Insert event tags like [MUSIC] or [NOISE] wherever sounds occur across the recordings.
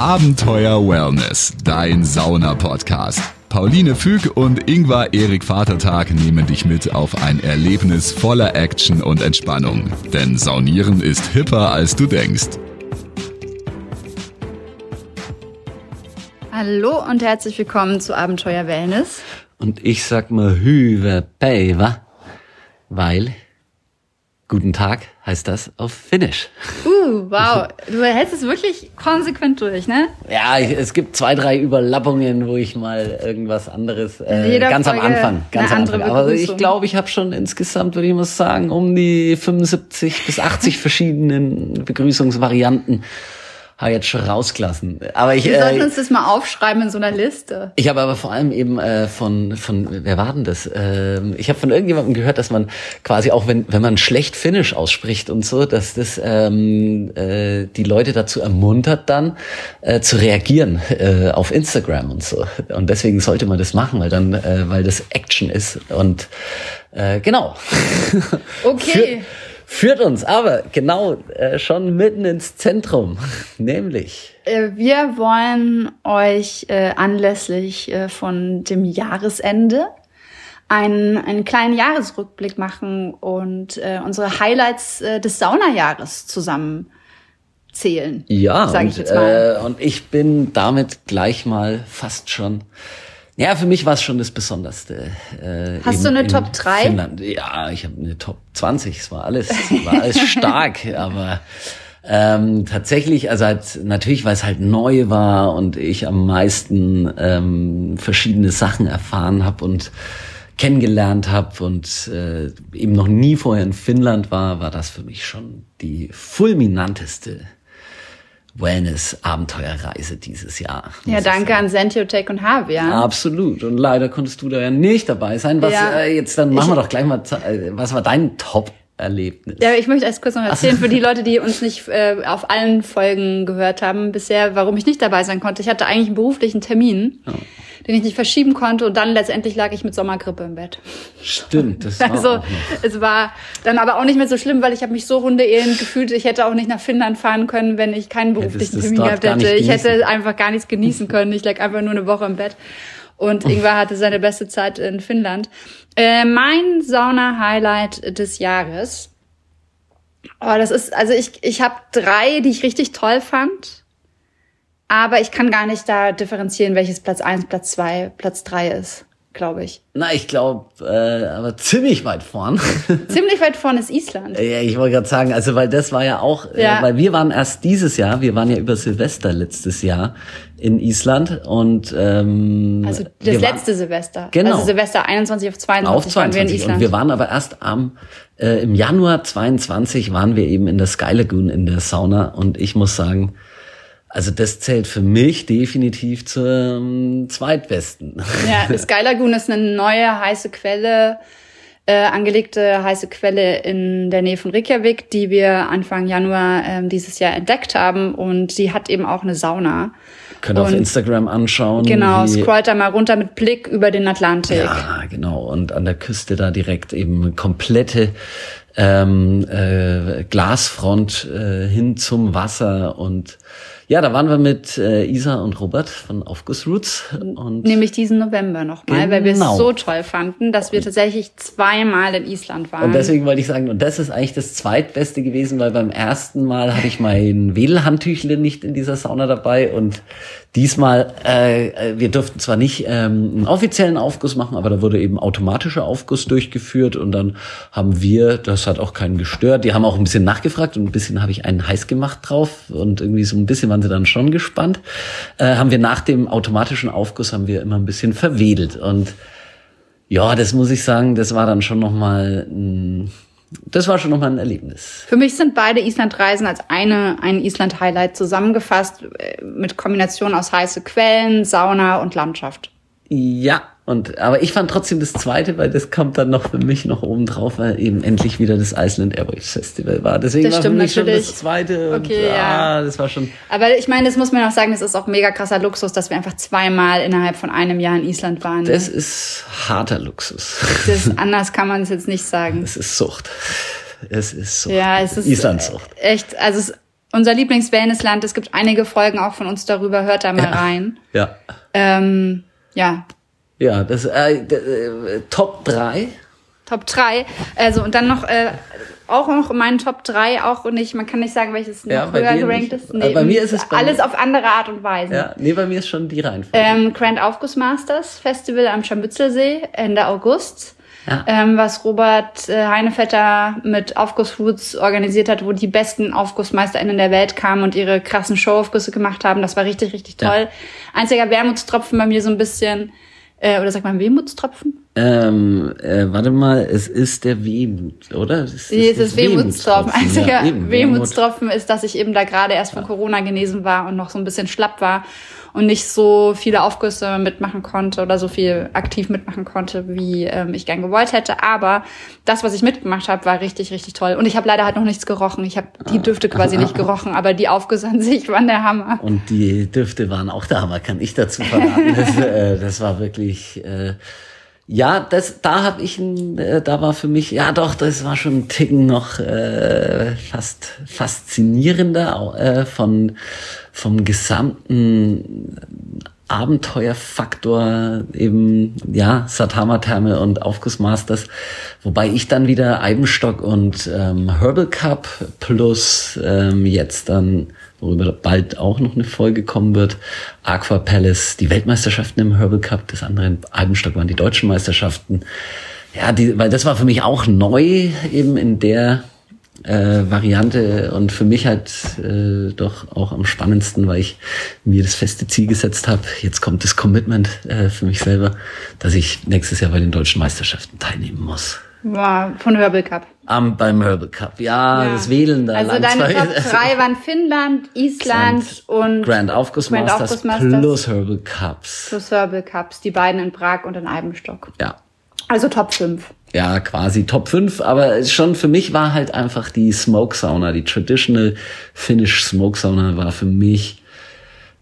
Abenteuer Wellness, dein Sauna-Podcast. Pauline Füg und Ingvar Erik Vatertag nehmen dich mit auf ein Erlebnis voller Action und Entspannung. Denn Saunieren ist hipper, als du denkst. Hallo und herzlich willkommen zu Abenteuer Wellness. Und ich sag mal Hüwe Päiva, weil Guten Tag heißt das auf Finnisch. Uh, wow. Du hältst es wirklich konsequent durch, ne? Ja, es gibt zwei, drei Überlappungen, wo ich mal irgendwas anderes äh, ganz Folge am Anfang, ganz am Anfang. Aber ich glaube, ich habe schon insgesamt, würde ich mal sagen, um die 75 bis 80 verschiedenen Begrüßungsvarianten habe jetzt schon rausgelassen. Aber ich, Wir sollten äh, uns das mal aufschreiben in so einer Liste. Ich habe aber vor allem eben äh, von, von, wer war denn das? Äh, ich habe von irgendjemandem gehört, dass man quasi auch, wenn, wenn man schlecht Finnisch ausspricht und so, dass das ähm, äh, die Leute dazu ermuntert, dann äh, zu reagieren äh, auf Instagram und so. Und deswegen sollte man das machen, weil dann, äh, weil das Action ist. Und äh, genau. [LAUGHS] Okay. Für, führt uns aber genau äh, schon mitten ins Zentrum, [LAUGHS] nämlich. Äh, wir wollen euch äh, anlässlich äh, von dem Jahresende einen, einen kleinen Jahresrückblick machen und äh, unsere Highlights äh, des Saunajahres zusammen zählen. Ja, sag ich jetzt mal. Äh, und ich bin damit gleich mal fast schon ja, für mich war es schon das Besonderste. Äh, Hast in, du eine Top 3? Finnland. Ja, ich habe eine Top 20. Es war alles, war alles [LAUGHS] stark, aber ähm, tatsächlich, also halt, natürlich, weil es halt neu war und ich am meisten ähm, verschiedene Sachen erfahren habe und kennengelernt habe und äh, eben noch nie vorher in Finnland war, war das für mich schon die fulminanteste Wellness-Abenteuerreise dieses Jahr. Ja, danke an Sentiotech und Havia. Absolut. Und leider konntest du da ja nicht dabei sein. Was ja, äh, jetzt dann machen wir doch gleich mal. Äh, was war dein Top? Erlebnis. Ja, ich möchte erst kurz noch erzählen für die [LAUGHS] Leute, die uns nicht äh, auf allen Folgen gehört haben bisher, warum ich nicht dabei sein konnte. Ich hatte eigentlich einen beruflichen Termin. Ja den ich nicht verschieben konnte und dann letztendlich lag ich mit Sommergrippe im Bett. Stimmt, das [LAUGHS] war Also es war dann aber auch nicht mehr so schlimm, weil ich habe mich so hundeelend gefühlt, ich hätte auch nicht nach Finnland fahren können, wenn ich keinen beruflichen Termin gehabt hätte. Ich hätte einfach gar nichts genießen können. Ich lag einfach nur eine Woche im Bett. Und Ingwer hatte seine beste Zeit in Finnland. Äh, mein Sauna-Highlight des Jahres. Oh, das ist, also ich, ich habe drei, die ich richtig toll fand. Aber ich kann gar nicht da differenzieren, welches Platz eins, Platz zwei, Platz drei ist, glaube ich. Na, ich glaube, äh, aber ziemlich weit vorn. [LAUGHS] ziemlich weit vorn ist Island. Ja, ich wollte gerade sagen, also weil das war ja auch, äh, ja. Äh, weil wir waren erst dieses Jahr, wir waren ja über Silvester letztes Jahr in Island und ähm, also das letzte waren, Silvester. Genau. Also Silvester 21 auf 22, auf 22 waren wir in Island. Und wir waren aber erst am äh, im Januar 22 waren wir eben in der Sky Lagoon in der Sauna und ich muss sagen, also das zählt für mich definitiv zum zweitbesten. Ja, [LAUGHS] Sky Lagoon ist eine neue heiße Quelle, äh, angelegte heiße Quelle in der Nähe von Reykjavik, die wir Anfang Januar äh, dieses Jahr entdeckt haben und sie hat eben auch eine Sauna. Könnt ihr auf Instagram anschauen. Genau, scrollt da mal runter mit Blick über den Atlantik. Ja, genau. Und an der Küste da direkt eben komplette ähm, äh, Glasfront äh, hin zum Wasser und ja, da waren wir mit äh, Isa und Robert von Aufgussroots. Und Nämlich diesen November nochmal, genau. weil wir es so toll fanden, dass wir tatsächlich zweimal in Island waren. Und deswegen wollte ich sagen, und das ist eigentlich das zweitbeste gewesen, weil beim ersten Mal hatte ich mein Wedelhandtüchle nicht in dieser Sauna dabei und Diesmal, äh, wir durften zwar nicht ähm, einen offiziellen Aufguss machen, aber da wurde eben automatischer Aufguss durchgeführt und dann haben wir, das hat auch keinen gestört, die haben auch ein bisschen nachgefragt und ein bisschen habe ich einen heiß gemacht drauf und irgendwie so ein bisschen waren sie dann schon gespannt. Äh, haben wir nach dem automatischen Aufguss haben wir immer ein bisschen verwedelt und ja, das muss ich sagen, das war dann schon nochmal ein das war schon nochmal ein Erlebnis. Für mich sind beide Islandreisen als eine, ein Island-Highlight zusammengefasst äh, mit Kombination aus heiße Quellen, Sauna und Landschaft. Ja, und, aber ich fand trotzdem das zweite, weil das kommt dann noch für mich noch oben drauf, weil eben endlich wieder das Iceland Airways Festival war. Deswegen das war für mich natürlich. schon das zweite. Und, okay, ja. Ah, das war schon. Aber ich meine, das muss man auch sagen, das ist auch mega krasser Luxus, dass wir einfach zweimal innerhalb von einem Jahr in Island waren. Das ist harter Luxus. Das, [LAUGHS] anders kann man es jetzt nicht sagen. Es ist Sucht. Es ist Sucht. Ja, es ist Islandsucht. Echt, also es unser Lieblings-Wellnessland. Es gibt einige Folgen auch von uns darüber. Hört da mal ja. rein. Ja. Ähm, ja. Ja, das äh, äh, Top 3. Top 3. Also und dann noch äh, auch noch in meinen Top 3 auch nicht, man kann nicht sagen, welches Ja, noch höher gerankt ist. Äh, bei mir ist es alles auf andere Art und Weise. Ja, nee, bei mir ist schon die Reihenfolge. Ähm, Grand Aufguss Masters Festival am Scharmützelsee Ende August. Ja. Ähm, was Robert äh, Heinevetter mit Aufgussfoods organisiert hat, wo die besten AufgussmeisterInnen der Welt kamen und ihre krassen Showaufgüsse gemacht haben. Das war richtig, richtig toll. Einziger Wermutstropfen bei mir so ein bisschen, äh, oder sagt man Wehmutstropfen? Ähm, äh, warte mal, es ist der Wehmut, oder? Es ist, Nee, es ist Wehmutstropfen. Einziger [LAUGHS] Ja, eben, Wehmutstropfen ist, dass ich eben da gerade erst von Corona genesen war und noch so ein bisschen schlapp war und nicht so viele Aufgüsse mitmachen konnte oder so viel aktiv mitmachen konnte, wie ähm, ich gern gewollt hätte. Aber das, was ich mitgemacht habe, war richtig, richtig toll. Und ich habe leider halt noch nichts gerochen. Ich habe die Düfte quasi nicht [LAUGHS] gerochen, aber die Aufgüsse an sich waren der Hammer. Und die Düfte waren auch der Hammer, kann ich dazu verraten. Das, äh, das war wirklich, äh, ja, das, da habe ich, ein, äh, da war für mich, ja doch, das war schon ein Ticken noch äh, fast faszinierender äh, von vom gesamten Abenteuerfaktor eben, ja, Satama Therme und Aufgussmasters, wobei ich dann wieder Eibenstock und ähm, Herbal Cup plus ähm, jetzt dann, worüber bald auch noch eine Folge kommen wird, Aqua Palace, die Weltmeisterschaften im Herbal Cup, das andere in Eibenstock waren die deutschen Meisterschaften. Ja, die, weil das war für mich auch neu eben in der äh, Variante und für mich halt äh, doch auch am spannendsten, weil ich mir das feste Ziel gesetzt habe. Jetzt kommt das Commitment äh, für mich selber, dass ich nächstes Jahr bei den deutschen Meisterschaften teilnehmen muss. Wow, von Herbal Cup. Am, beim Herbal Cup. Ja, Ja. das Wählen da. Also deine Top 3 [LAUGHS] waren Finnland, Island und Grand Aufguss Grand Masters plus Herbal Cups. plus Herbal Cups, die beiden in Prag und in Eibenstock. Ja. Also Top 5. ja, quasi Top 5, aber schon für mich war halt einfach die Smoke Sauna, die Traditional Finnish Smoke Sauna war für mich,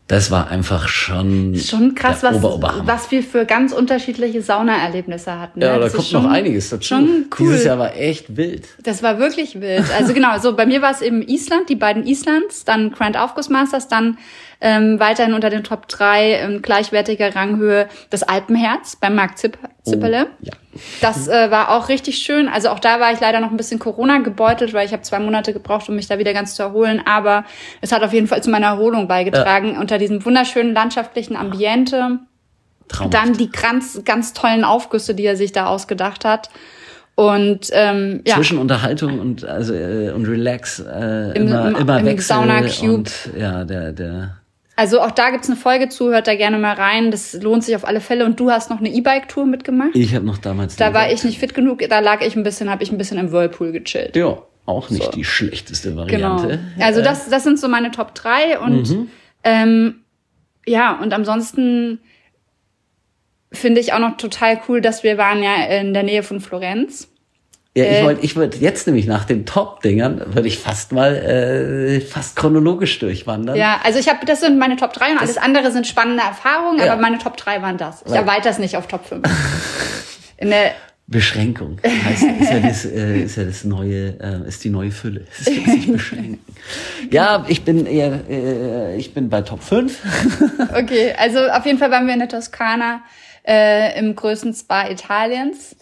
das war einfach schon, Schon krass, was, was wir für ganz unterschiedliche Saunaerlebnisse hatten. Ja, ne? da Das kommt ist noch schon- einiges dazu. Schon cool. Dieses Jahr war echt wild. Das war wirklich wild. Also genau, so bei mir war es eben Island, die beiden Islands, dann Grand Aufguss Masters, dann ähm, weiterhin unter den Top 3 in gleichwertiger Ranghöhe das Alpenherz beim Marc Zipp Zipperle. Oh, ja. Das äh, war auch richtig schön. Also auch da war ich leider noch ein bisschen Corona gebeutelt, weil ich habe zwei Monate gebraucht, um mich da wieder ganz zu erholen. Aber es hat auf jeden Fall zu meiner Erholung beigetragen. Unter diesem wunderschönen landschaftlichen Ambiente. Traumhaft. Dann die ganz, ganz tollen Aufgüsse, die er sich da ausgedacht hat. Und ähm, ja, Zwischen Unterhaltung und also äh, und Relax äh, Im- immer im- immer im Wechsel Sauna Cube. und ja der der also auch da gibt's eine Folge zu, hört da gerne mal rein. Das lohnt sich auf alle Fälle. Und du hast noch eine E-Bike-Tour mitgemacht. ich habe noch damals Da war ich nicht fit genug, da lag ich ein bisschen, habe ich ein bisschen im Whirlpool gechillt. ja auch nicht So. die schlechteste Genau. Variante. Also Äh, das, das sind so meine Top 3 und Mhm. ähm, ja, und ansonsten finde ich auch noch total cool, dass wir waren ja in der Nähe von Florenz. Ja, ich Äh, wollte, ich wollte jetzt nämlich nach den Top-Dingern, würde ich fast mal äh, fast chronologisch durchwandern. Ja, also ich habe, das sind meine Top 3 und alles andere sind spannende Erfahrungen, Ja. aber meine Top 3 waren das. Ich erweitere es nicht auf Top 5. [LAUGHS] In der, Beschränkung heißt, ist, ja das, äh, ist ja das neue, äh, ist die neue Fülle. Ist sich [LAUGHS] beschränken. Ja, ich bin eher, äh, ich bin bei Top 5. okay, also auf jeden Fall waren wir in der Toskana äh, im größten Spa Italiens.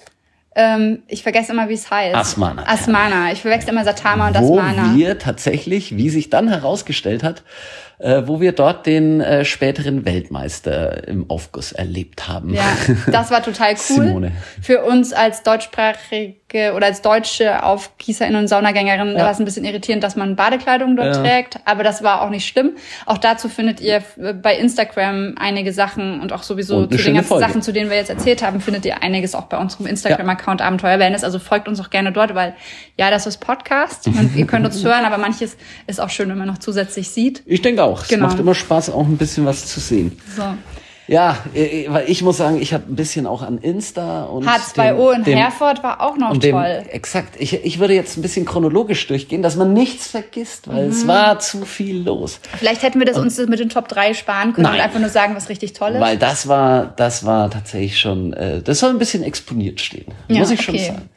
Ähm, ich vergesse immer, wie es heißt. Asmana. Asmana. Ich verwechsel immer Satama und wo Asmana. wir tatsächlich, wie sich dann herausgestellt hat, äh, wo wir dort den äh, späteren Weltmeister im Aufguss erlebt haben. Ja, das war total [LAUGHS] cool. Simone. Für uns als deutschsprachige oder als deutsche Aufgießerin und Saunagängerin war es ein bisschen irritierend, dass man Badekleidung dort Ja. trägt. Aber das war auch nicht schlimm. Auch dazu findet ihr bei Instagram einige Sachen und auch sowieso Und zu den ganzen Folge. Sachen, zu denen wir jetzt erzählt haben, findet ihr einiges auch bei unserem Instagram-Account Abenteuer Wellness. Also folgt uns auch gerne dort, weil ja, das ist Podcast [LAUGHS] und ihr könnt uns hören, aber manches ist auch schön, wenn man noch zusätzlich sieht. Ich denke auch. Es Genau. macht immer Spaß, auch ein bisschen was zu sehen. So. Ja, weil ich muss sagen, ich habe ein bisschen auch an Insta und H2O dem- in dem- Herford war auch noch und dem, toll. exakt. Ich, ich würde jetzt ein bisschen chronologisch durchgehen, dass man nichts vergisst, weil Mhm. es war zu viel los. Vielleicht hätten wir das uns mit den Top 3 sparen können und Nein. einfach nur sagen, was richtig toll ist. Weil das war, das war tatsächlich schon, äh, das soll ein bisschen exponiert stehen, Ja, muss ich schon okay. sagen.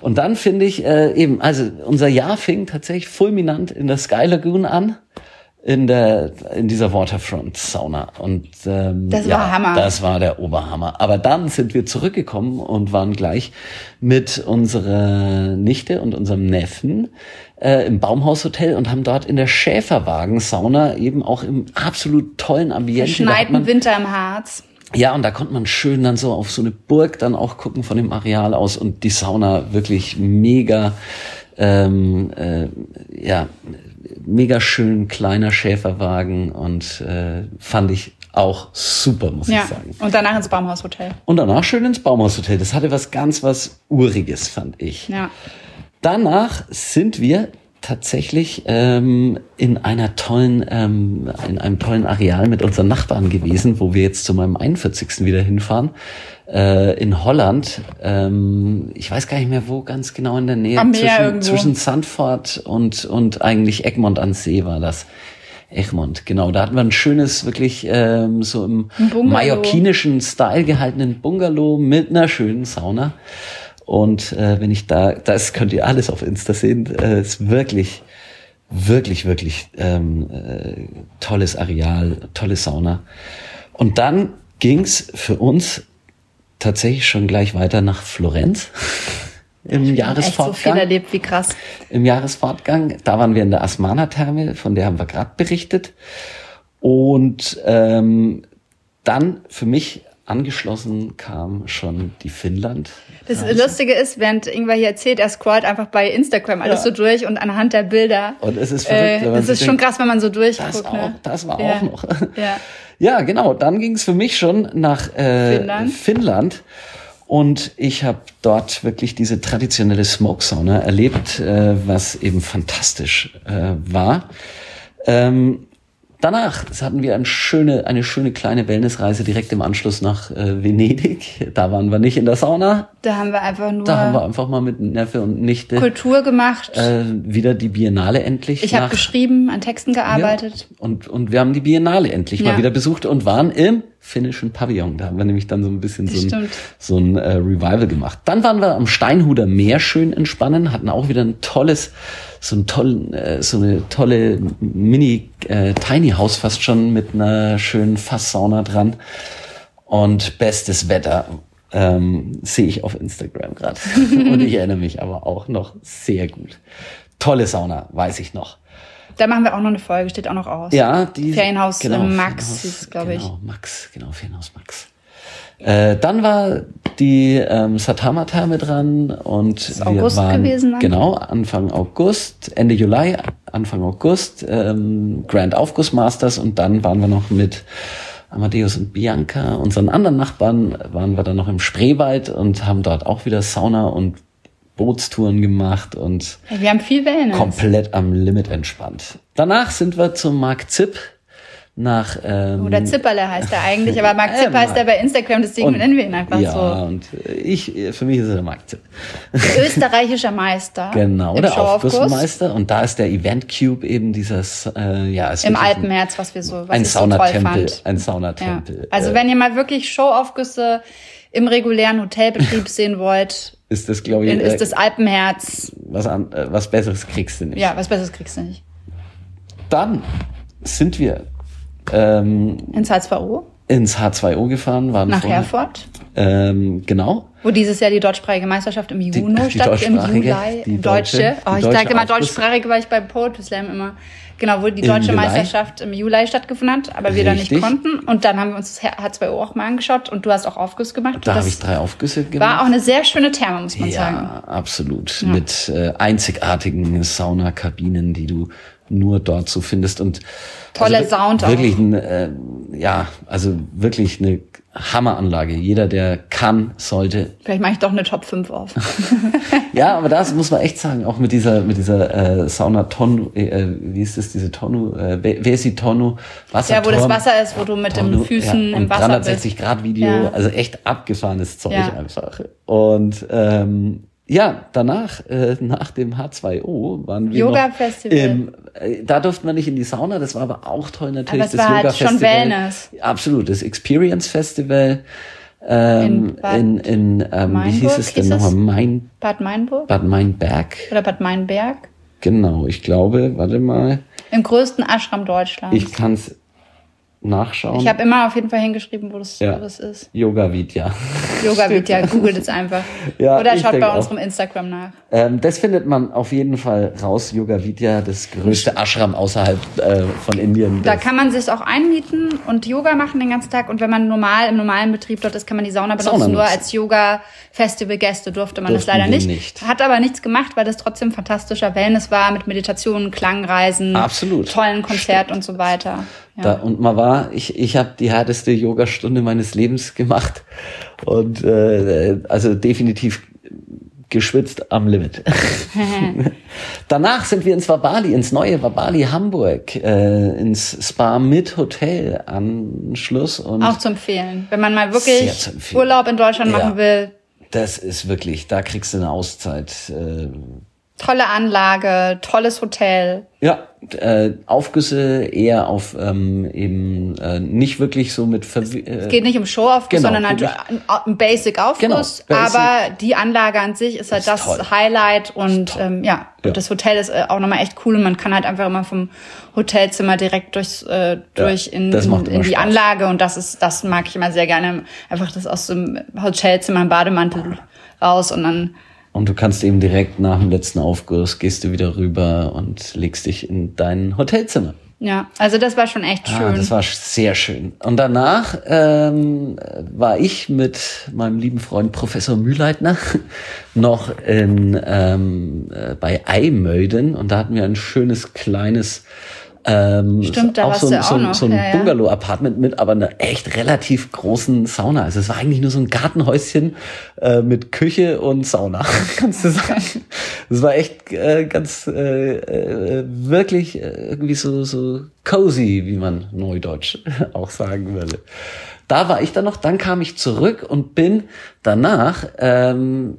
Und dann finde ich äh, eben, also unser Jahr fing tatsächlich fulminant in der Sky Lagoon an in der in dieser Waterfront Sauna und ähm, das ja, war Hammer. Das war der Oberhammer. Aber dann sind wir zurückgekommen und waren gleich mit unserer Nichte und unserem Neffen äh, im Baumhaushotel und haben dort in der Schäferwagen Sauna eben auch im absolut tollen Ambiente. Schneiten Winter im Harz. Ja, und da konnte man schön dann so auf so eine Burg dann auch gucken von dem Areal aus und die Sauna wirklich mega, ähm, äh, ja, mega schön kleiner Schäferwagen und äh, fand ich auch super, muss ja. ich sagen. Und danach ins Baumhaushotel. Und danach schön ins Baumhaushotel. Das hatte was ganz was Uriges, fand ich. Ja. Danach sind wir tatsächlich ähm, in einer tollen, ähm, in einem tollen Areal mit unseren Nachbarn gewesen, wo wir jetzt zu meinem 41. wieder hinfahren. Äh, in Holland. Ähm, ich weiß gar nicht mehr wo, ganz genau in der Nähe. Am Meer zwischen, zwischen Sandford und, und eigentlich Egmont an See war das. Egmont, genau. Da hatten wir ein schönes, wirklich ähm, so im mallorquinischen Style gehaltenen Bungalow mit einer schönen Sauna. Und äh, wenn ich da, das könnt ihr alles auf Insta sehen, äh, ist wirklich, wirklich, wirklich ähm, äh, tolles Areal, tolle Sauna. Und dann ging's für uns tatsächlich schon gleich weiter nach Florenz. [LAUGHS] Im Jahresfortgang. Echt so viel erlebt, wie krass. Im Jahresfortgang. Da waren wir in der Asmana-Therme, von der haben wir gerade berichtet. Und ähm, dann für mich angeschlossen kam schon die Finnland. Das Lustige ist, während Ingwer hier erzählt, er scrollt einfach bei Instagram alles ja. so durch und anhand der Bilder. Und es ist verrückt. Äh, das ist schon denkt, krass, wenn man so durchguckt. Das, auch, ne? das war ja. auch noch. Ja. [LAUGHS] ja, genau. Dann ging es für mich schon nach äh, Finnland. Finnland. Und ich habe dort wirklich diese traditionelle Smoke Sauna erlebt, äh, was eben fantastisch äh, war. Ähm, Danach hatten wir eine schöne, eine schöne kleine Wellnessreise direkt im Anschluss nach äh, Venedig. Da waren wir nicht in der Sauna. Da haben wir einfach nur. Da haben wir einfach mal mit Neffe und Nichte Kultur gemacht. Äh, wieder die Biennale endlich. Ich habe geschrieben, an Texten gearbeitet. Ja, und und wir haben die Biennale endlich ja. mal wieder besucht und waren im finnischen Pavillon. Da haben wir nämlich dann so ein bisschen so ein, so ein äh, Revival gemacht. Dann waren wir am Steinhuder Meer schön entspannen, hatten auch wieder ein tolles, so ein tollen, äh, so eine tolle Mini äh, Tiny House fast schon mit einer schönen Fasssauna dran und bestes Wetter. Ähm, sehe ich auf Instagram gerade. [LAUGHS] und ich erinnere mich aber auch noch sehr gut. Tolle Sauna, weiß ich noch. Da machen wir auch noch eine Folge, steht auch noch aus. Ja, die. Ferienhaus genau, Max, glaube ich. Genau, Max, genau, Ferienhaus Max. Äh, dann war die ähm, Satama-Therme dran und das ist wir August waren gewesen, dann? genau Anfang August, Ende Juli, Anfang August ähm, Grand Aufguss Masters und dann waren wir noch mit Amadeus und Bianca, unseren anderen Nachbarn, waren wir dann noch im Spreewald und haben dort auch wieder Sauna und Bootstouren gemacht und ja, wir haben viel Wellness. komplett am Limit entspannt. Danach sind wir zum Mark Zipp nach ähm, oder Zipperle heißt er eigentlich, aber Mark Zipp [LAUGHS] äh, heißt er bei Instagram, deswegen und, nennen wir ihn einfach ja, so. Ja, und ich für mich ist er der Mark Zipp. [LAUGHS] Österreichischer Meister. genau, der Aufgussmeister und da ist der Event Cube eben dieses äh, ja, im Alpenherz, was wir so was ein Saunatempel, so ein Saunatempel. Ja. Also wenn ihr mal wirklich Showaufgüsse im regulären Hotelbetrieb [LAUGHS] sehen wollt, ist das, glaube ich, ist äh, das Alpenherz. Was, an, äh, was Besseres kriegst du nicht. Ja, was Besseres kriegst du nicht. Dann sind wir ähm, ins H2O. Ins H2O gefahren, waren nach vorher, Herford. Ähm, genau. Wo dieses Jahr die deutschsprachige Meisterschaft im Juno statt, im Juli, die deutsche. Oh, ich sage immer deutschsprachig, weil ich bei Poetry Slam immer Genau, wo die deutsche Meisterschaft im Juli stattgefunden hat, aber wir Richtig. da nicht konnten. Und dann haben wir uns das H2O auch mal angeschaut und du hast auch Aufguss gemacht. Da habe ich drei Aufgüsse gemacht. War auch eine sehr schöne Therme, muss man ja, sagen. Ja, absolut. Mit äh, einzigartigen Saunakabinen, die du nur dort so findest und tolle also Sound wirklich auch. Ein, äh, ja, also wirklich eine Hammeranlage. Jeder, der kann, sollte. Vielleicht mache ich doch eine Top 5 auf. [LAUGHS] ja, aber das muss man echt sagen, auch mit dieser, mit dieser äh, Sauna Tonu, äh, wie ist das, diese Tonu, äh, wer ist die Tonu? Wasser Ja, wo das Wasser ist, wo du mit Tonu, den Füßen ja, im Wasser 360 bist. Grad Video, ja. also echt abgefahrenes Zeug ja. einfach. Und ähm, ja, danach, äh, nach dem H2O, waren wir Yoga Festival. Im, äh, da durften wir nicht in die Sauna, das war aber auch toll natürlich. Aber das war Yoga halt schon Wellness. Absolut, das Experience Festival Ähm, in, in, in ähm, wie hieß es denn nochmal? Main, Bad Meinburg? Bad Meinberg. Oder Bad Meinberg? Genau, ich glaube, warte mal. Im größten Ashram Deutschlands. Ich kann es nachschauen. Ich habe immer auf jeden Fall hingeschrieben, wo das, ja. wo das ist. Yoga Vidya. Yoga Vidya, googelt es einfach. [LAUGHS] Ja, Oder schaut bei unserem auch. Instagram nach. Ähm, das findet man auf jeden Fall raus. Yoga Vidya, das größte Ashram außerhalb äh, von Indien. Da kann man sich auch einmieten und Yoga machen den ganzen Tag. Und wenn man normal im normalen Betrieb dort ist, kann man die Sauna benutzen. Sauna Nur als Yoga-Festival-Gäste durfte man Durften das leider nicht. nicht. Hat aber nichts gemacht, weil das trotzdem fantastischer Wellness war mit Meditationen, Klangreisen, Absolut. tollen Konzert Stimmt. und so weiter. Ja. Da, und man war, ich, ich habe die härteste Yogastunde meines Lebens gemacht und äh, also definitiv geschwitzt am Limit. [LAUGHS] Danach sind wir ins Wabali, ins neue Wabali Hamburg, äh, ins Spa mit Hotel Anschluss. Und Auch zu empfehlen, wenn man mal wirklich Urlaub in Deutschland ja, machen will. Das ist wirklich, da kriegst du eine Auszeit. Äh, Tolle Anlage, tolles Hotel. Ja, äh, Aufgüsse eher auf ähm, eben äh, nicht wirklich so mit Ver äh, Es geht nicht um Show-Aufguss, genau, sondern halt ein Basic-Aufguss. Genau, Basic. Aber die Anlage an sich ist halt ist das toll. Highlight und ähm, ja, ja. Das Hotel ist äh, auch nochmal echt cool und man kann halt einfach immer vom Hotelzimmer direkt durchs, äh, durch ja, in, in, in die Spaß. Anlage und das ist, das mag ich immer sehr gerne. Einfach das aus dem Hotelzimmer im Bademantel raus und dann und du kannst eben direkt nach dem letzten Aufguss gehst du wieder rüber und legst dich in dein Hotelzimmer. Ja, also das war schon echt ah, schön. das war sehr schön. Und danach ähm, war ich mit meinem lieben Freund Professor Mühleitner [LAUGHS] noch in, ähm, äh, bei Eimöden und da hatten wir ein schönes kleines ähm, Stimmt, da auch warst so, du auch so, noch. so ein ja, Bungalow-Apartment mit, aber einer echt relativ großen Sauna. Also es war eigentlich nur so ein Gartenhäuschen äh, mit Küche und Sauna, [LAUGHS] kannst du sagen. Es war echt äh, ganz äh, äh, wirklich äh, irgendwie so so cozy, wie man neudeutsch [LAUGHS] auch sagen würde. Da war ich dann noch, dann kam ich zurück und bin danach ähm,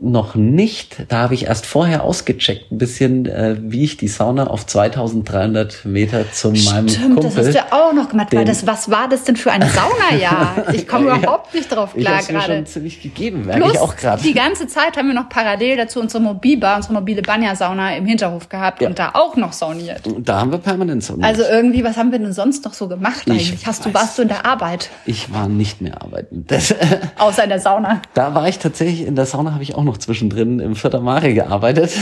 noch nicht. Da habe ich erst vorher ausgecheckt, ein bisschen, äh, wie ich die Sauna auf 2300 Meter zu meinem Stimmt, Kumpel. das hast du auch noch gemacht. War das, was war das denn für eine Sauna? Ja, [LAUGHS] ich komme ja, überhaupt nicht drauf klar gerade. Ich schon ziemlich gegeben, merke ich auch gerade. Die ganze Zeit haben wir noch parallel dazu unsere Mobilbar, unsere mobile Banya-Sauna im Hinterhof gehabt ja. und da auch noch sauniert. Da haben wir permanent sauniert. Also irgendwie, was haben wir denn sonst noch so gemacht eigentlich? Ich Hast du, warst du in der Arbeit? Ich war nicht mehr arbeiten. Das, Außer in der Sauna. Da war ich tatsächlich, in der Sauna habe ich auch noch zwischendrin im Vierter Mare gearbeitet.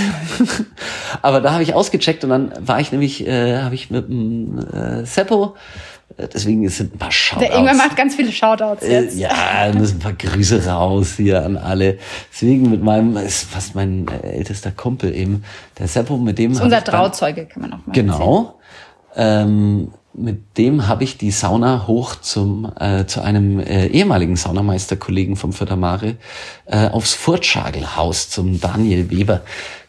[LAUGHS] Aber da habe ich ausgecheckt und dann war ich nämlich, äh, habe ich mit dem äh, Seppo, äh, deswegen sind ein paar Shoutouts. Der Ingwer macht ganz viele Shoutouts äh, jetzt. Äh, ja, müssen ein paar Grüße raus hier an alle. Deswegen mit meinem, ist fast mein ältester Kumpel eben, der Seppo, mit dem. Das ist unser Trauzeuge, kann man auch mal Genau. Ähm, mit dem habe ich die Sauna hoch zum äh, zu einem äh, ehemaligen Saunameisterkollegen vom Fördermare äh, aufs Furtschagelhaus zum Daniel Weber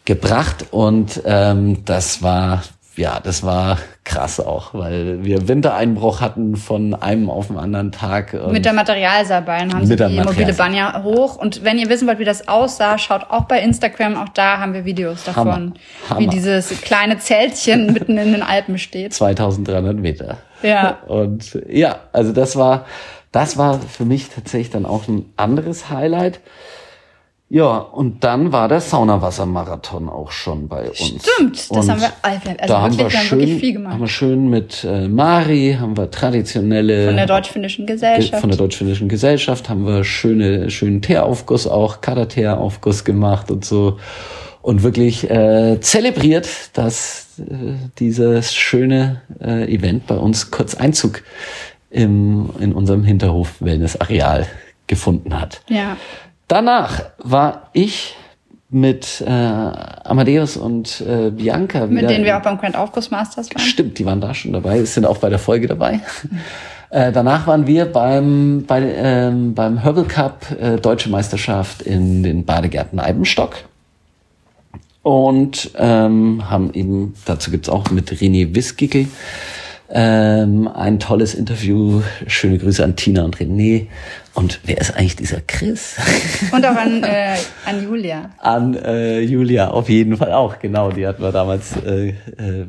gebracht. Und ähm, das war ja, das war krass auch, weil wir Wintereinbruch hatten von einem auf den anderen Tag. mit der Materialseilbein haben sie die mobile Banja hoch. Und wenn ihr wissen wollt, wie das aussah, schaut auch bei Instagram. Auch da haben wir Videos davon, Hammer. Hammer. wie dieses kleine Zeltchen [LAUGHS] mitten in den Alpen steht. 2300 Meter. Ja. Und ja, also das war, das war für mich tatsächlich dann auch ein anderes Highlight. Ja, und dann war der Saunawassermarathon auch schon bei uns. Stimmt, das und haben wir, also da haben wir schön, viel gemacht. Haben wir schön mit äh, Mari, haben wir traditionelle von der deutsch-finnischen Gesellschaft. Von der deutsch-finnischen Gesellschaft haben wir schöne, schönen Teeraufguss auch, Kader-Teeraufguss gemacht und so und wirklich äh, zelebriert, dass äh, dieses schöne äh, Event bei uns kurz Einzug im, in unserem Hinterhof-Wellness-Areal gefunden hat. Ja. Danach war ich mit äh, Amadeus und äh, Bianca wieder. Mit denen wir auch beim Grand Aufguss Masters waren. Stimmt, die waren da schon dabei, sind auch bei der Folge dabei. [LAUGHS] äh, danach waren wir beim, bei, ähm, beim Herbal Cup äh, Deutsche Meisterschaft in den Badegärten Eibenstock. Und ähm, haben eben, dazu gibt's auch mit René Wiskickel Ähm, ein tolles Interview. Schöne Grüße an Tina und René. Und wer ist eigentlich dieser Chris? [LAUGHS] Und auch an, äh, an Julia. An äh, Julia auf jeden Fall auch, genau. Die hatten wir damals, äh, äh,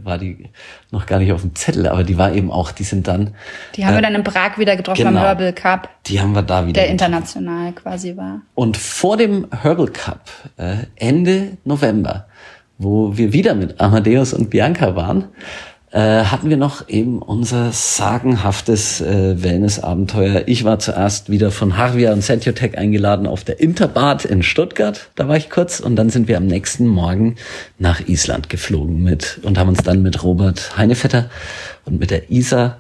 war die noch gar nicht auf dem Zettel, aber die war eben auch, die sind dann. Die haben äh, wir dann in Prag wieder getroffen genau, am Herbal Cup. Die haben wir da wieder. Der international quasi war. Und vor dem Herbal Cup, äh, Ende November, wo wir wieder mit Amadeus und Bianca waren, äh, hatten wir noch eben unser sagenhaftes äh, Wellness-Abenteuer. Ich war zuerst wieder von Harvia und Sentiotech eingeladen auf der Interbad in Stuttgart. Da war ich kurz und dann sind wir am nächsten Morgen nach Island geflogen mit und haben uns dann mit Robert Heinevetter und mit der Isa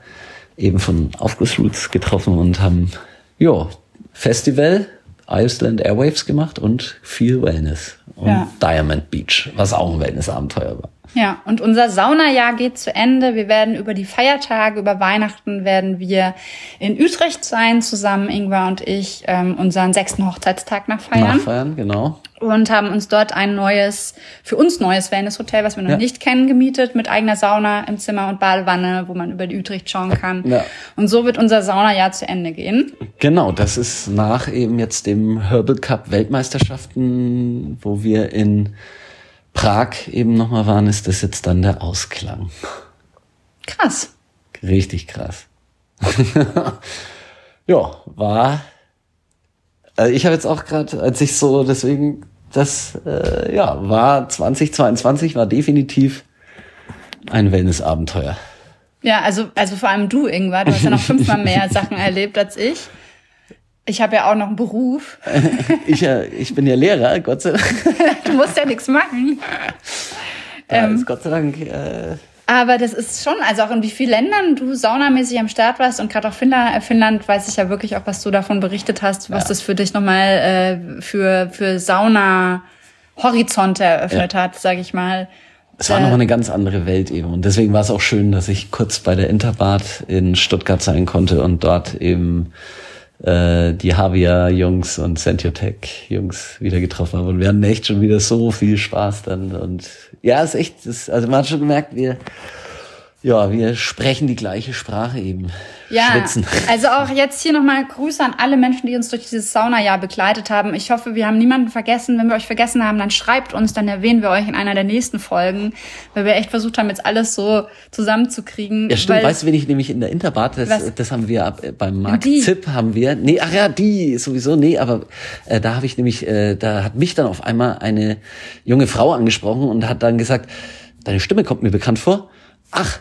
eben von Aufgussroots getroffen und haben, ja, Festival Iceland Airwaves gemacht und viel Wellness. Und ja. Diamond Beach, was auch ein Wellness-Abenteuer war. Ja, und unser Saunajahr geht zu Ende. Wir werden über die Feiertage, über Weihnachten werden wir in Utrecht sein, zusammen Ingwer und ich, ähm, unseren sechsten Hochzeitstag nachfeiern. Nachfeiern, genau. Und haben uns dort ein neues, für uns neues Wellness-Hotel, was wir noch ja. nicht kennen, gemietet, mit eigener Sauna im Zimmer und Badewanne, wo man über die Utrecht schauen kann. Ja. Und so wird unser Saunajahr zu Ende gehen. Genau, das ist nach eben jetzt dem Herbal Cup Weltmeisterschaften, wo wir in Prag eben nochmal waren, ist das jetzt dann der Ausklang. Krass. Richtig krass. [LAUGHS] ja, war. Also ich habe jetzt auch gerade, als ich so, deswegen, das, äh, ja, war 2022, war definitiv ein Wellness-Abenteuer. Ja, also, also vor allem du, Ingwer, du hast ja noch fünfmal mehr Sachen erlebt als ich. Ich habe ja auch noch einen Beruf. [LAUGHS] ich, äh, ich bin ja Lehrer, Gott sei Dank. [LAUGHS] du musst ja nichts machen. Da ähm, ist Gott sei Dank. Äh, aber das ist schon, also auch in wie vielen Ländern du saunamäßig am Start warst und gerade auch Finnland, äh, Finnland weiß ich ja wirklich auch, was du davon berichtet hast, was ja. das für dich nochmal äh, für, für Sauna-Horizonte eröffnet ja. hat, sage ich mal. Es war äh, noch eine ganz andere Welt eben. Und deswegen war es auch schön, dass ich kurz bei der Interbad in Stuttgart sein konnte und dort eben äh, die Havia-Jungs und Sentiotech-Jungs wieder getroffen haben. Und wir hatten echt schon wieder so viel Spaß dann. Und ja, ist echt, ist, also man hat schon gemerkt, wir ja, wir sprechen die gleiche Sprache eben. Ja, Schwitzen. [LAUGHS] also auch jetzt hier nochmal Grüße an alle Menschen, die uns durch dieses Saunajahr begleitet haben. Ich hoffe, wir haben niemanden vergessen. Wenn wir euch vergessen haben, dann schreibt uns, dann erwähnen wir euch in einer der nächsten Folgen, weil wir echt versucht haben, jetzt alles so zusammenzukriegen. Ja, stimmt. weißt du, wen ich nämlich in der Interbad, das, das haben wir äh, beim Markt die. Zipp haben wir, nee, ach ja, die sowieso, nee, aber äh, da habe ich nämlich, äh, da hat mich dann auf einmal eine junge Frau angesprochen und hat dann gesagt, deine Stimme kommt mir bekannt vor. Ach,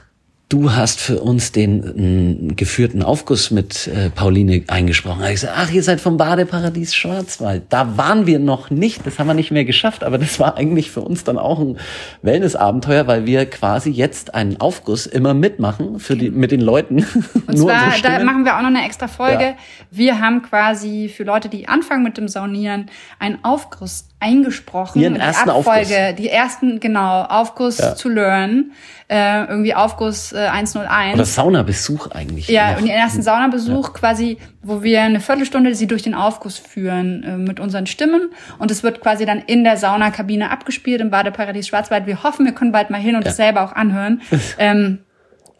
du hast für uns den äh, geführten Aufguss mit äh, Pauline eingesprochen. Da ich gesagt, ach, ihr seid vom Badeparadies Schwarzwald. Da waren wir noch nicht, das haben wir nicht mehr geschafft, aber das war eigentlich für uns dann auch ein Wellnessabenteuer, weil wir quasi jetzt einen Aufguss immer mitmachen für die mit den Leuten. [LAUGHS] Und zwar, da machen wir auch noch eine extra Folge. Ja. Wir haben quasi für Leute, die anfangen mit dem Saunieren, einen Aufguss eingesprochen. Ihren ersten die Abfolge, Aufguss. die ersten, genau, Aufguss ja. zu learn äh, irgendwie Aufguss äh, 101. Oder Saunabesuch eigentlich. Ja, noch. und den ersten Saunabesuch ja. quasi, wo wir eine Viertelstunde sie durch den Aufguss führen äh, mit unseren Stimmen. Und es wird quasi dann in der Saunakabine abgespielt im Badeparadies Schwarzwald. Wir hoffen, wir können bald mal hin und ja. das selber auch anhören. [LAUGHS] ähm,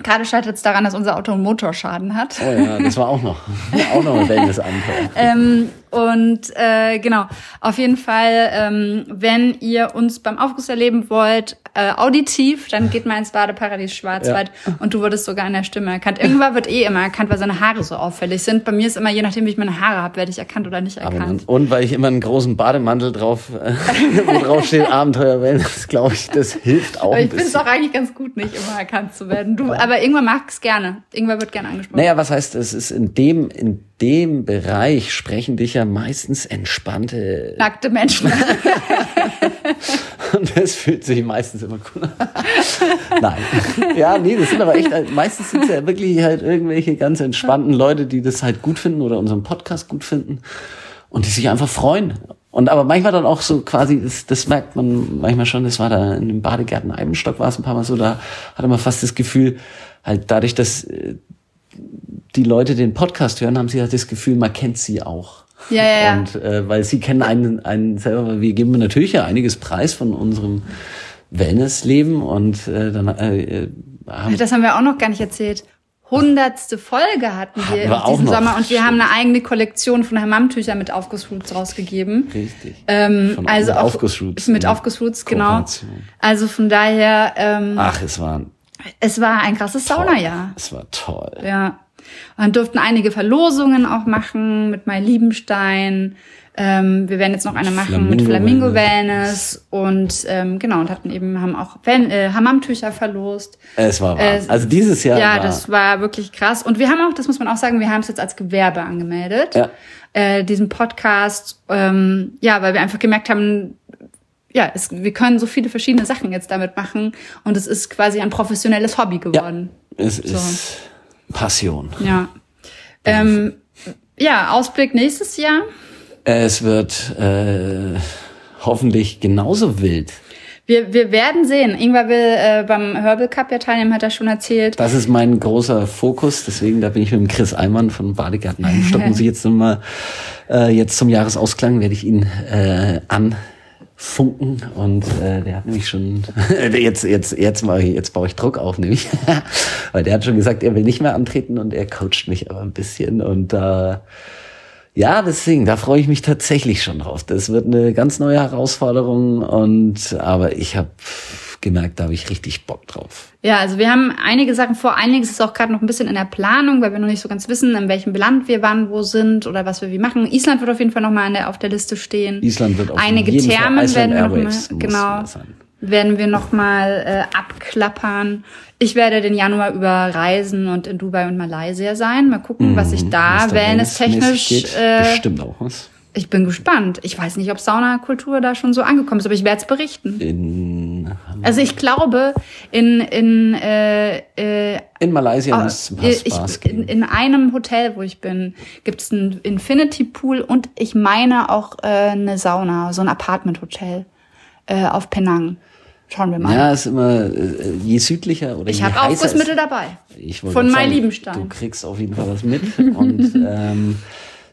Gerade scheitert es daran, dass unser Auto einen Motorschaden hat. Oh ja, das war auch noch, [LAUGHS] auch noch ein [LAUGHS] Wellness-Abenteuer. ähm, und äh, genau, auf jeden Fall, ähm, wenn ihr uns beim Aufguss erleben wollt, äh, auditiv, dann geht mal ins Badeparadies Schwarzwald ja. und du wurdest sogar in der Stimme erkannt. Irgendwann wird eh immer erkannt, weil seine Haare so auffällig sind. Bei mir ist immer, je nachdem, wie ich meine Haare habe, werde ich erkannt oder nicht erkannt. und weil ich immer einen großen Bademantel drauf, äh, [LAUGHS] wo drauf steht Abenteuer Wellness, glaube ich, das hilft auch. Aber ich finde es auch eigentlich ganz gut, nicht immer erkannt zu werden. Du, aber irgendwann mag es gerne. Irgendwann wird gerne angesprochen. Naja, was heißt, es ist in dem, in dem Bereich sprechen dich ja meistens entspannte. Nackte Menschen. [LAUGHS] Und das fühlt sich meistens immer cool an. [LAUGHS] Nein. Ja, nee, das sind aber echt, meistens sind es ja wirklich halt irgendwelche ganz entspannten Leute, die das halt gut finden oder unseren Podcast gut finden und die sich einfach freuen. Und aber manchmal dann auch so quasi, das, das merkt man manchmal schon, das war da in dem Badegärten Eibenstock war es ein paar Mal so, da hatte man fast das Gefühl, halt dadurch, dass äh, die Leute den Podcast hören, haben sie halt das Gefühl, man kennt sie auch. Ja, ja, ja. Und äh, weil sie kennen einen, einen selber, wir geben natürlich ja einiges Preis von unserem Wellnessleben und äh, dann äh, haben das haben wir auch noch gar nicht erzählt hundertste Folge hatten wir in diesem Sommer und wir haben eine eigene Kollektion von Hammamtüchern mit Aufgussroots rausgegeben. Richtig. Ähm, von also mit Aufgussroots. Mit Aufgussroots, genau. Also von daher. Ähm, Ach, es war. Es war ein krasses Saunajahr. Es war toll. Ja. Und dann durften einige Verlosungen auch machen mit Mai Liebenstein. Ähm, wir werden jetzt noch eine machen Flamingo mit Flamingo Wellness und ähm, genau und hatten eben haben auch äh, Hammamtücher verlost. Es war. Äh, also dieses Jahr. Ja, war das war wirklich krass. Und wir haben auch, das muss man auch sagen, wir haben es jetzt als Gewerbe angemeldet. Ja. Äh, diesen Podcast, ähm, ja, weil wir einfach gemerkt haben, ja, es, wir können so viele verschiedene Sachen jetzt damit machen und es ist quasi ein professionelles Hobby geworden. Ja, es so. ist Passion. Ja. Ähm, ja, Ausblick nächstes Jahr. Es wird äh, hoffentlich genauso wild. Wir, wir werden sehen. Ingwer will äh, beim Herbal Cup ja teilnehmen, hat er schon erzählt. Das ist mein großer Fokus, deswegen da bin ich mit dem Chris Eimann von Badegarten Eibenstock, [LAUGHS] muss ich jetzt nochmal, äh, jetzt zum Jahresausklang werde ich ihn äh, anfunken und äh, der hat nämlich schon, [LAUGHS] jetzt, jetzt, jetzt mache ich, jetzt baue ich Druck auf, nämlich, [LAUGHS] weil der hat schon gesagt, er will nicht mehr antreten und er coacht mich aber ein bisschen und äh, ja, deswegen, da freue ich mich tatsächlich schon drauf. Das wird eine ganz neue Herausforderung und aber ich habe gemerkt, da habe ich richtig Bock drauf. Ja, also wir haben einige Sachen vor. Einiges ist auch gerade noch ein bisschen in der Planung, weil wir noch nicht so ganz wissen, in welchem Land wir wann wo sind oder was wir wie machen. Island wird auf jeden Fall noch mal auf der Liste stehen. Island wird auf einige jeden Thermen Fall werden noch mal, genau werden wir noch mal äh, abklappern. Ich werde den Januar über reisen und in Dubai und Malaysia sein. Mal gucken, mm, was ich da wellness-technisch... Äh, bestimmt auch was. Ich bin gespannt. Ich weiß nicht, ob Saunakultur da schon so angekommen ist, aber ich werde es berichten. In, also ich glaube, in in äh, äh, in Malaysia oh, muss es ich, in, in, einem Hotel, wo ich bin, gibt es einen Infinity Pool und ich meine auch äh, eine Sauna, so ein Apartment Hotel äh, auf Penang. Schauen wir mal. Ja, ist immer, äh, je südlicher oder ich je habe Aufgussmittel dabei. Ich Von Mai Liebenstein. Du kriegst auf jeden Fall was mit. und [LAUGHS] ähm,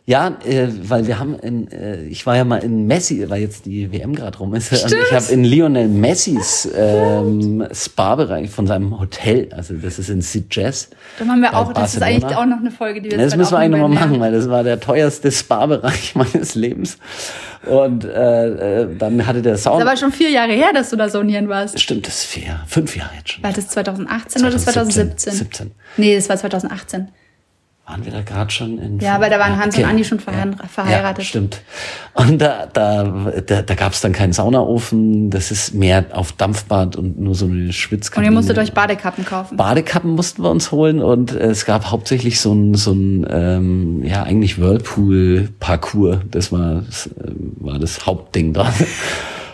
ja, äh, weil wir haben in, äh, ich war ja mal in Messi, weil jetzt die WM gerade rum ist. Stimmt. Und ich habe in Lionel Messis ähm, Spa-Bereich von seinem Hotel, also das ist in Sitges. Da haben wir auch, das ist eigentlich auch noch eine Folge, die wir Das müssen wir eigentlich nochmal machen, weil das war der teuerste Spa-Bereich [LAUGHS] meines Lebens. Und äh, äh, dann hatte der Sound. Das aber schon vier Jahre her, dass du da saunieren warst. Stimmt, das ist vier, fünf Jahre jetzt schon. War das 2018 2017, oder 2017? 17. Nee, das war 2018 waren wir da gerade schon in. Ja, weil da waren Hans okay. und Andi schon verheiratet. Ja, stimmt. Und da, da, da, da gab es dann keinen Saunaofen. Das ist mehr auf Dampfbad und nur so eine Schwitzkabine. Und ihr musstet euch Badekappen kaufen. Badekappen mussten wir uns holen und es gab hauptsächlich so ein, so ein ähm, ja, eigentlich Whirlpool-Parcours. Das war, das äh, war das Hauptding da.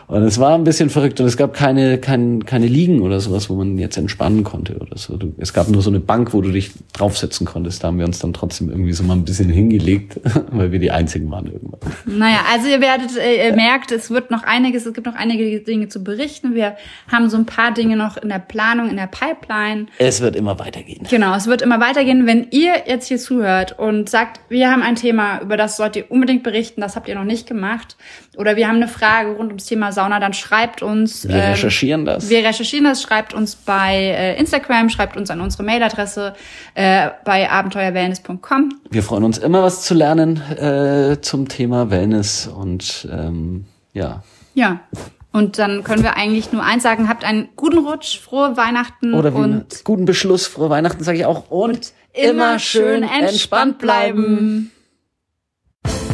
Und es war ein bisschen verrückt und es gab keine, kein, keine Liegen oder sowas, wo man jetzt entspannen konnte oder so. Du, es gab nur so eine Bank, wo du dich draufsetzen konntest. Da haben wir uns dann trotzdem irgendwie so mal ein bisschen hingelegt, [LAUGHS] weil wir die einzigen waren irgendwann. Naja, also ihr werdet, äh, ihr merkt, es wird noch einiges, es gibt noch einige Dinge zu berichten. Wir haben so ein paar Dinge noch in der Planung, in der Pipeline. Es wird immer weitergehen. Genau, es wird immer weitergehen. Wenn ihr jetzt hier zuhört und sagt, wir haben ein Thema, über das sollt ihr unbedingt berichten, das habt ihr noch nicht gemacht, oder wir haben eine Frage rund ums Thema Sauna, dann schreibt uns. Wir ähm, recherchieren das. Wir recherchieren das, schreibt uns bei äh, Instagram, schreibt uns an unsere Mailadresse äh, bei abenteuerwellness.com. Wir freuen uns immer, was zu lernen äh, zum Thema Wellness und ähm, ja. Ja. Und dann können wir eigentlich nur eins sagen, habt einen guten Rutsch, frohe Weihnachten Oder und guten Beschluss, frohe Weihnachten sage ich auch und immer schön entspannt bleiben.